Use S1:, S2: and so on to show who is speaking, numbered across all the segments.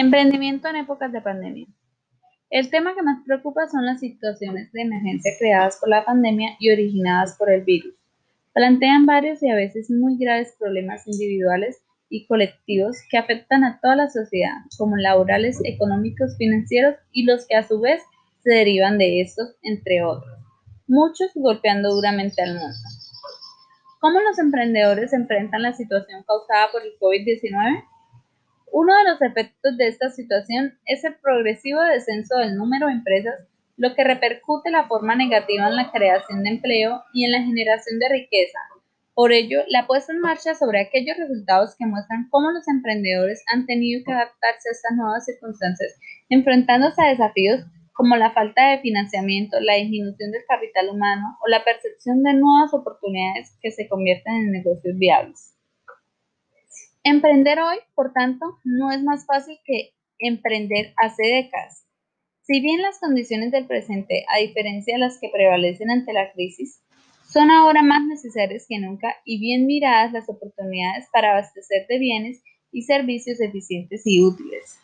S1: Emprendimiento en épocas de pandemia. El tema que más preocupa son las situaciones de emergencia creadas por la pandemia y originadas por el virus. Plantean varios y a veces muy graves problemas individuales y colectivos que afectan a toda la sociedad, como laborales, económicos, financieros y los que a su vez se derivan de estos, entre otros, muchos golpeando duramente al mundo. ¿Cómo los emprendedores enfrentan la situación causada por el COVID-19? Uno de los efectos de esta situación es el progresivo descenso del número de empresas, lo que repercute la forma negativa en la creación de empleo y en la generación de riqueza. Por ello, la puesta en marcha sobre aquellos resultados que muestran cómo los emprendedores han tenido que adaptarse a estas nuevas circunstancias, enfrentándose a desafíos como la falta de financiamiento, la disminución del capital humano o la percepción de nuevas oportunidades que se convierten en negocios viables. Emprender hoy, por tanto, no es más fácil que emprender hace décadas. Si bien las condiciones del presente, a diferencia de las que prevalecen ante la crisis, son ahora más necesarias que nunca y bien miradas las oportunidades para abastecer de bienes y servicios eficientes y útiles,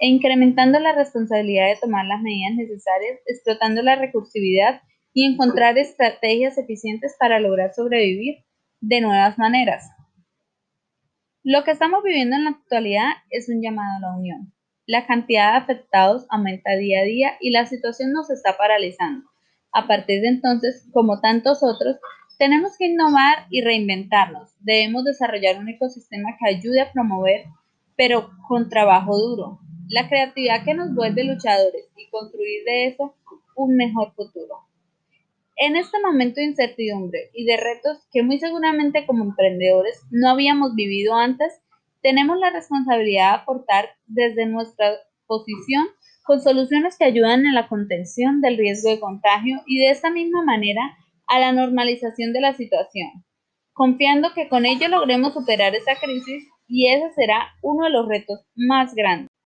S1: e incrementando la responsabilidad de tomar las medidas necesarias, explotando la recursividad y encontrar estrategias eficientes para lograr sobrevivir de nuevas maneras. Lo que estamos viviendo en la actualidad es un llamado a la unión. La cantidad de afectados aumenta día a día y la situación nos está paralizando. A partir de entonces, como tantos otros, tenemos que innovar y reinventarnos. Debemos desarrollar un ecosistema que ayude a promover, pero con trabajo duro, la creatividad que nos vuelve luchadores y construir de eso un mejor futuro. En este momento de incertidumbre y de retos que muy seguramente como emprendedores no habíamos vivido antes, tenemos la responsabilidad de aportar desde nuestra posición con soluciones que ayudan en la contención del riesgo de contagio y de esta misma manera a la normalización de la situación, confiando que con ello logremos superar esta crisis y ese será uno de los retos más grandes.